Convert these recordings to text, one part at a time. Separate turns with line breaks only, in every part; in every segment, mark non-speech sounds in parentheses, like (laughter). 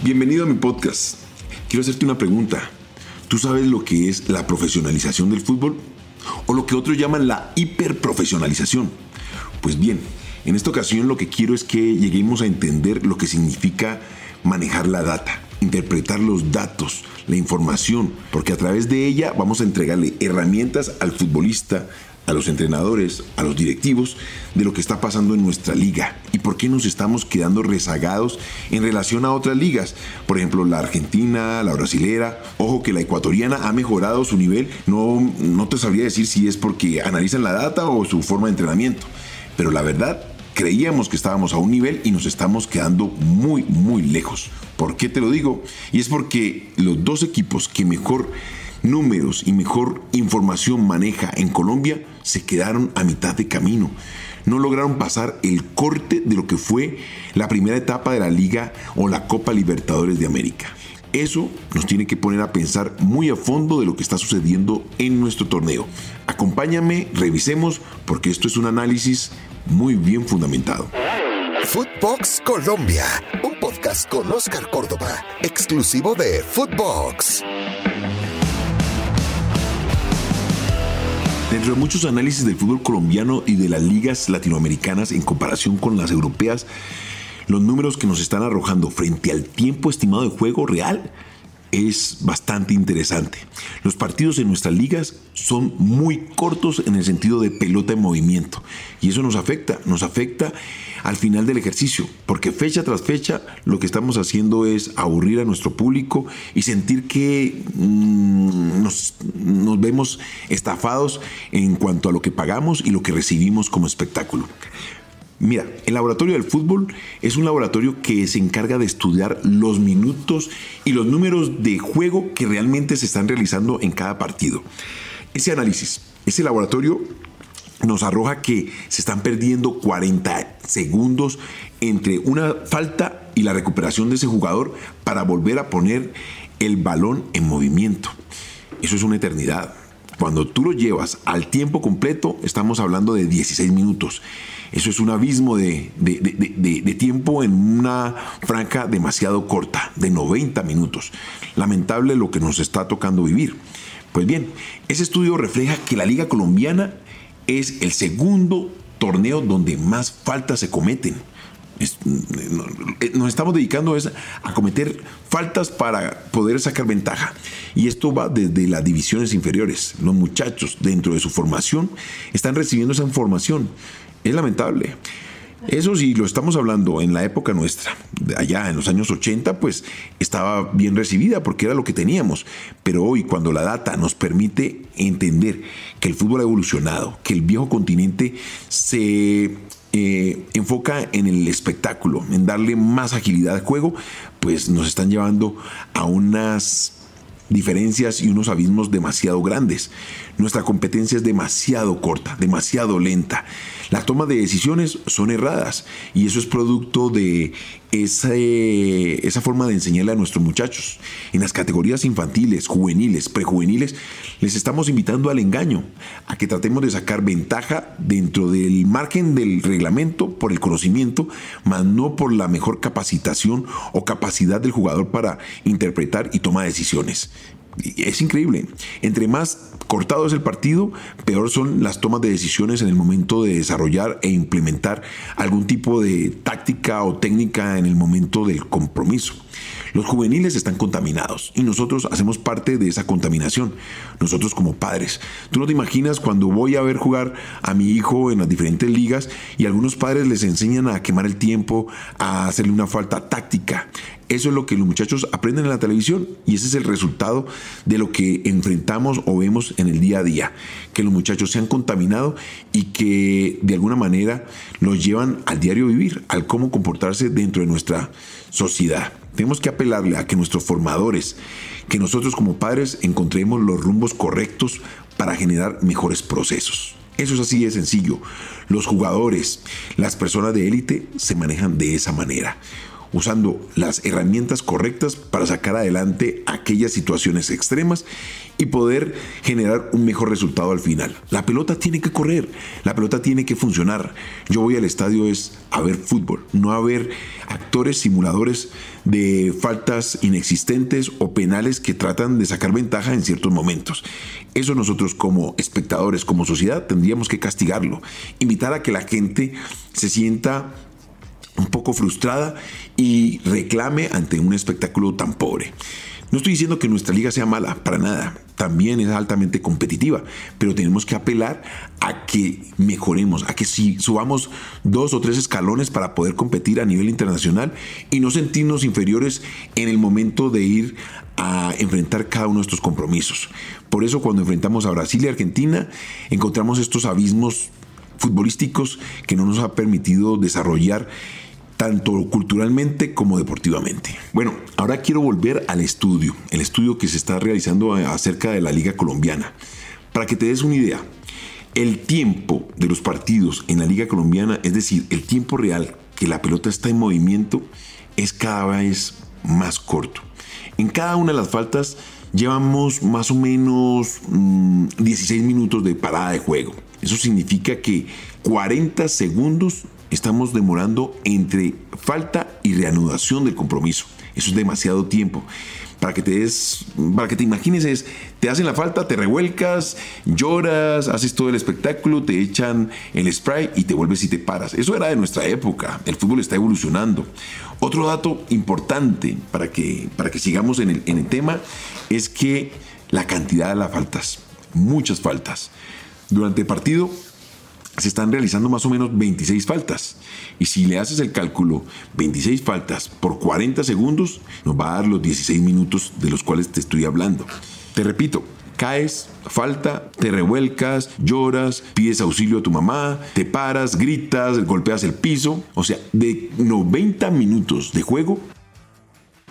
Bienvenido a mi podcast. Quiero hacerte una pregunta. ¿Tú sabes lo que es la profesionalización del fútbol? O lo que otros llaman la hiperprofesionalización. Pues bien, en esta ocasión lo que quiero es que lleguemos a entender lo que significa manejar la data, interpretar los datos, la información, porque a través de ella vamos a entregarle herramientas al futbolista, a los entrenadores, a los directivos, de lo que está pasando en nuestra liga y por qué nos estamos quedando rezagados en relación a otras ligas. Por ejemplo, la argentina, la brasilera. Ojo que la ecuatoriana ha mejorado su nivel. No, no te sabría decir si es porque analizan la data o su forma de entrenamiento. Pero la verdad, creíamos que estábamos a un nivel y nos estamos quedando muy, muy lejos. ¿Por qué te lo digo? Y es porque los dos equipos que mejor números y mejor información maneja en Colombia se quedaron a mitad de camino. No lograron pasar el corte de lo que fue la primera etapa de la Liga o la Copa Libertadores de América. Eso nos tiene que poner a pensar muy a fondo de lo que está sucediendo en nuestro torneo. Acompáñame, revisemos, porque esto es un análisis muy bien fundamentado.
Footbox Colombia, un podcast con Oscar Córdoba, exclusivo de Footbox.
Dentro de muchos análisis del fútbol colombiano y de las ligas latinoamericanas en comparación con las europeas, los números que nos están arrojando frente al tiempo estimado de juego real es bastante interesante. Los partidos en nuestras ligas son muy cortos en el sentido de pelota en movimiento y eso nos afecta, nos afecta al final del ejercicio, porque fecha tras fecha lo que estamos haciendo es aburrir a nuestro público y sentir que mm, nos, nos vemos estafados en cuanto a lo que pagamos y lo que recibimos como espectáculo. Mira, el laboratorio del fútbol es un laboratorio que se encarga de estudiar los minutos y los números de juego que realmente se están realizando en cada partido. Ese análisis, ese laboratorio nos arroja que se están perdiendo 40 segundos entre una falta y la recuperación de ese jugador para volver a poner el balón en movimiento. Eso es una eternidad. Cuando tú lo llevas al tiempo completo, estamos hablando de 16 minutos. Eso es un abismo de, de, tiempo en una franja demasiado corta, de 90 minutos. Lamentable lo que nos está tocando vivir. Pues bien, ese estudio refleja que la Liga Colombiana es el segundo torneo donde más faltas se cometen. nos estamos dedicando a cometer faltas para poder sacar ventaja. Y esto va desde las divisiones inferiores. Los muchachos dentro de su formación están recibiendo esa información. Es lamentable. Eso sí, lo estamos hablando en la época nuestra, allá en los años 80, pues estaba bien recibida porque era lo que teníamos. Pero hoy, cuando la data nos permite entender que el fútbol ha evolucionado, que el viejo continente se eh, enfoca en el espectáculo, en darle más agilidad al juego, pues nos están llevando a unas diferencias y unos abismos demasiado grandes. Nuestra competencia es demasiado corta, demasiado lenta. La toma de decisiones son erradas y eso es producto de esa, esa forma de enseñarle a nuestros muchachos. En las categorías infantiles, juveniles, prejuveniles, les estamos invitando al engaño, a que tratemos de sacar ventaja dentro del margen del reglamento por el conocimiento, mas no por la mejor capacitación o capacidad del jugador para interpretar y tomar decisiones es increíble. Entre más cortado es el partido, peor son las tomas de decisiones en el momento de desarrollar e implementar algún tipo de táctica o técnica en el momento del compromiso. Los juveniles están contaminados y nosotros hacemos parte de esa contaminación, nosotros como padres. Tú no te imaginas cuando voy a ver jugar a mi hijo en las diferentes ligas y algunos padres les enseñan a quemar el tiempo, a hacerle una falta táctica. Eso es lo que los muchachos aprenden en la televisión y ese es el resultado de lo que enfrentamos o vemos en el día a día. Que los muchachos se han contaminado y que de alguna manera los llevan al diario vivir, al cómo comportarse dentro de nuestra sociedad. Tenemos que apelarle a que nuestros formadores, que nosotros como padres encontremos los rumbos correctos para generar mejores procesos. Eso es así de sencillo. Los jugadores, las personas de élite se manejan de esa manera. Usando las herramientas correctas para sacar adelante aquellas situaciones extremas y poder generar un mejor resultado al final. La pelota tiene que correr, la pelota tiene que funcionar. Yo voy al estadio es a ver fútbol, no a ver actores simuladores de faltas inexistentes o penales que tratan de sacar ventaja en ciertos momentos. Eso nosotros como espectadores, como sociedad, tendríamos que castigarlo, invitar a que la gente se sienta un poco frustrada y reclame ante un espectáculo tan pobre. No estoy diciendo que nuestra liga sea mala, para nada. También es altamente competitiva, pero tenemos que apelar a que mejoremos, a que si subamos dos o tres escalones para poder competir a nivel internacional y no sentirnos inferiores en el momento de ir a enfrentar cada uno de estos compromisos. Por eso cuando enfrentamos a Brasil y Argentina encontramos estos abismos futbolísticos que no nos ha permitido desarrollar tanto culturalmente como deportivamente. Bueno, ahora quiero volver al estudio, el estudio que se está realizando acerca de la Liga Colombiana. Para que te des una idea, el tiempo de los partidos en la Liga Colombiana, es decir, el tiempo real que la pelota está en movimiento, es cada vez más corto. En cada una de las faltas llevamos más o menos 16 mm, minutos de parada de juego. Eso significa que 40 segundos estamos demorando entre falta y reanudación del compromiso. Eso es demasiado tiempo. Para que te des, para que te imagines es, te hacen la falta, te revuelcas, lloras, haces todo el espectáculo, te echan el spray y te vuelves y te paras. Eso era de nuestra época. El fútbol está evolucionando. Otro dato importante para que, para que sigamos en el, en el tema es que la cantidad de las faltas, muchas faltas. Durante el partido se están realizando más o menos 26 faltas. Y si le haces el cálculo 26 faltas por 40 segundos, nos va a dar los 16 minutos de los cuales te estoy hablando. Te repito, caes, falta, te revuelcas, lloras, pides auxilio a tu mamá, te paras, gritas, golpeas el piso. O sea, de 90 minutos de juego,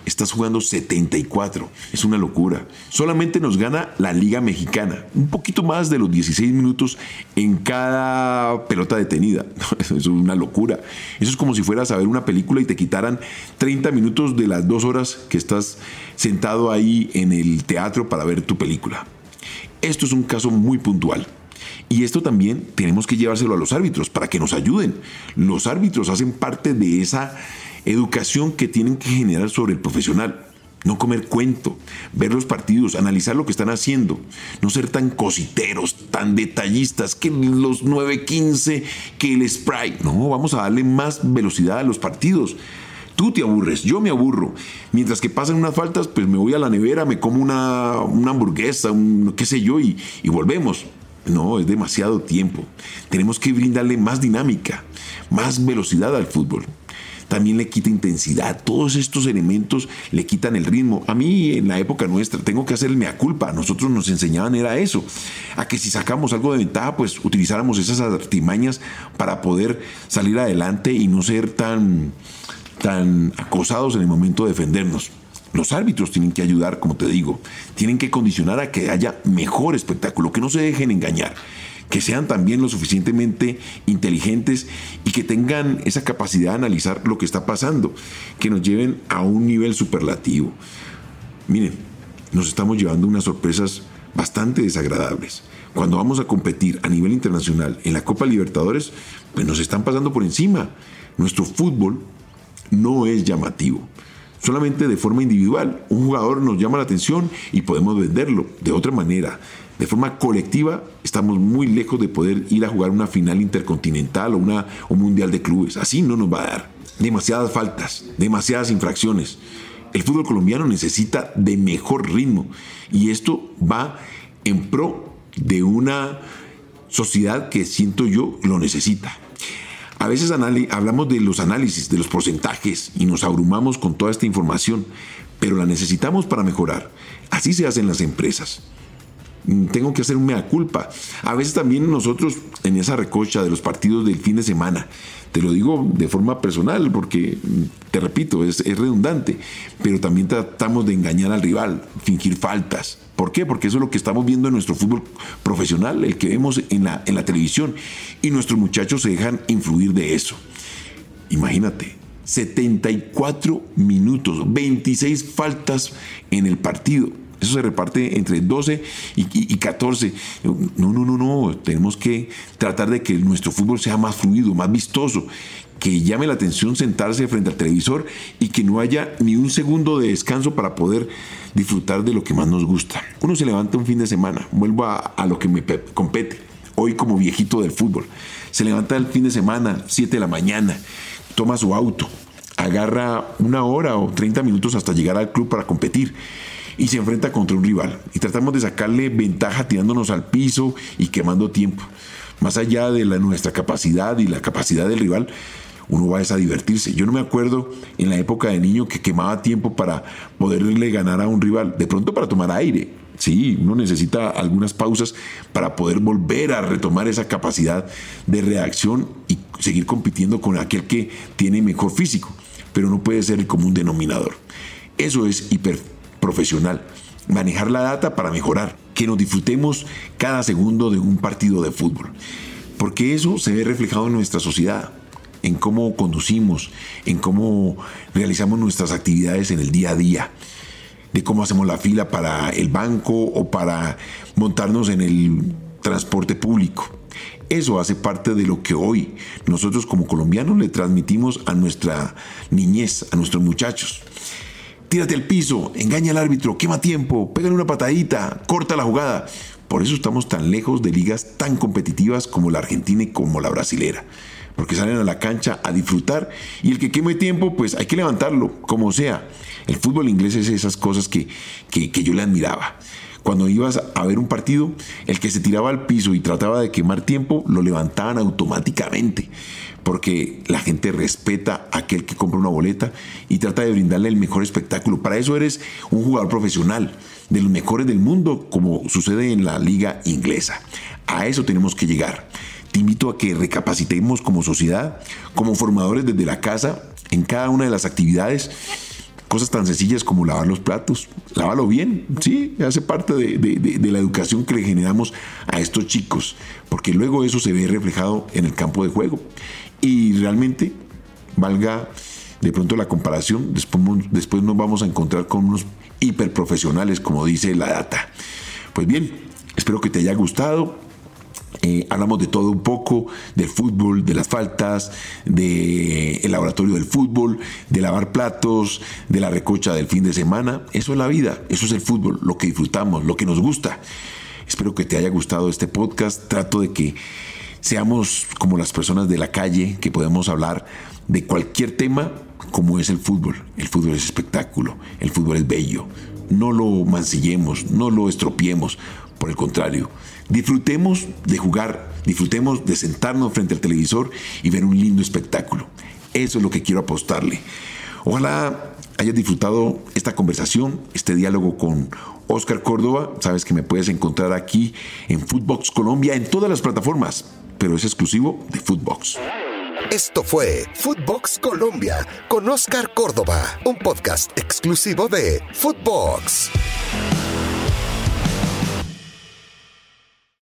estás jugando 74. Es una locura. Solamente nos gana la Liga Mexicana. Un poquito más de los 16 minutos en cada pelota detenida. (laughs) Es una locura. Eso es como si fueras a ver una película y te quitaran 30 minutos de las dos horas que estás sentado ahí en el teatro para ver tu película. Esto es un caso muy puntual. Y esto también tenemos que llevárselo a los árbitros para que nos ayuden. Los árbitros hacen parte de esa educación que tienen que generar sobre el profesional. No comer cuento, ver los partidos, analizar lo que están haciendo, no ser tan cositeros, tan detallistas, que los 9.15, que el spray. No, vamos a darle más velocidad a los partidos. Tú te aburres, yo me aburro. Mientras que pasan unas faltas, pues me voy a la nevera, me como una, hamburguesa, un, qué sé yo, y, y volvemos. No, es demasiado tiempo. Tenemos que brindarle más dinámica, más velocidad al fútbol también le quita intensidad. Todos estos elementos le quitan el ritmo. A mí en la época nuestra tengo que hacer el mea culpa. nosotros nos enseñaban era eso, a que si sacamos algo de ventaja, pues utilizáramos esas artimañas para poder salir adelante y no ser tan, tan acosados en el momento de defendernos. Los árbitros tienen que ayudar, como te digo, tienen que condicionar a que haya mejor espectáculo, que no se dejen engañar que sean también lo suficientemente inteligentes y que tengan esa capacidad de analizar lo que está pasando, que nos lleven a un nivel superlativo. Miren, nos estamos llevando unas sorpresas bastante desagradables. Cuando vamos a competir a nivel internacional en la Copa Libertadores, pues nos están pasando por encima. Nuestro fútbol no es llamativo solamente de forma individual. Un jugador nos llama la atención y podemos venderlo. De otra manera, de forma colectiva estamos muy lejos de poder ir a jugar una final intercontinental o una un mundial de clubes. Así no nos va a dar. Demasiadas faltas, demasiadas infracciones. El fútbol colombiano necesita de mejor ritmo y esto va en pro de una sociedad que siento yo lo necesita. A veces hablamos de los análisis, de los porcentajes y nos abrumamos con toda esta información, pero la necesitamos para mejorar. Así se hacen las empresas. Tengo que hacer un mea culpa. A veces también nosotros en esa recocha de los partidos del fin de semana, te lo digo de forma personal porque, mm, te repito, es, redundante, pero también tratamos de engañar al rival, fingir faltas. ¿Por qué? Porque eso es lo que estamos viendo en nuestro fútbol profesional, el que vemos en la, en la televisión, y nuestros muchachos se dejan influir de eso. Imagínate, 74 minutos, 26 faltas en el partido. Eso se reparte entre 12 y, 14. No, no, no, no. Tenemos que tratar de que nuestro fútbol sea más fluido, más vistoso, que llame la atención sentarse frente al televisor y que no haya ni un segundo de descanso para poder disfrutar de lo que más nos gusta. Uno se levanta un fin de semana, vuelvo a, a lo que me compete, hoy como viejito del fútbol. Se levanta el fin de semana, 7 de la mañana, toma su auto, agarra una hora o 30 minutos hasta llegar al club para competir y se enfrenta contra un rival. Y tratamos de sacarle ventaja tirándonos al piso y quemando tiempo. Más allá de la, nuestra capacidad y la capacidad del rival, uno va a, divertirse. Yo no me acuerdo en la época de niño que quemaba tiempo para poderle ganar a un rival, de pronto para tomar aire. Sí, uno necesita algunas pausas para poder volver a retomar esa capacidad de reacción y seguir compitiendo con aquel que tiene mejor físico pero no puede ser el común denominador. Eso es hiperprofesional. Manejar la data para mejorar, que nos disfrutemos cada segundo de un partido de fútbol. Porque eso se ve reflejado en nuestra sociedad, en cómo conducimos, en cómo realizamos nuestras actividades en el día a día, de cómo hacemos la fila para el banco o para montarnos en el transporte público. Eso hace parte de lo que hoy nosotros como colombianos le transmitimos a nuestra niñez, a nuestros muchachos. Tírate al piso, engaña al árbitro, quema tiempo, pégale una patadita, corta la jugada. Por eso estamos tan lejos de ligas tan competitivas como la argentina y como la brasilera. Porque salen a la cancha a disfrutar y el que queme tiempo, pues hay que levantarlo, como sea. El fútbol inglés es esas cosas que, que, que yo le admiraba. Cuando ibas a ver un partido, el que se tiraba al piso y trataba de quemar tiempo, lo levantaban automáticamente, porque la gente respeta a aquel que compra una boleta y trata de brindarle el mejor espectáculo. Para eso eres un jugador profesional, de los mejores del mundo, como sucede en la liga inglesa. A eso tenemos que llegar. Te invito a que recapacitemos como sociedad, como formadores desde la casa, en cada una de las actividades Cosas tan sencillas como lavar los platos, lávalo bien, sí, hace parte de, la educación que le generamos a estos chicos, porque luego eso se ve reflejado en el campo de juego. Y realmente, valga de pronto la comparación, después, después nos vamos a encontrar con unos hiperprofesionales, como dice la data. Pues bien, espero que te haya gustado. Eh, hablamos de todo un poco, del fútbol, de las faltas, del el laboratorio del fútbol, de lavar platos, de la recocha del fin de semana. Eso es la vida, eso es el fútbol, lo que disfrutamos, lo que nos gusta. Espero que te haya gustado este podcast. Trato de que seamos como las personas de la calle, que podemos hablar de cualquier tema como es el fútbol. El fútbol es espectáculo, el fútbol es bello. No lo mancillemos, no lo estropiemos, por el contrario, disfrutemos de jugar, disfrutemos de sentarnos frente al televisor y ver un lindo espectáculo. Eso es lo que quiero apostarle. Ojalá hayas disfrutado esta conversación, este diálogo con Oscar Córdoba. Sabes que me puedes encontrar aquí en Footbox Colombia en todas las plataformas, pero es exclusivo de Footbox.
Esto fue Footbox Colombia con Oscar Córdoba, un podcast exclusivo de Footbox.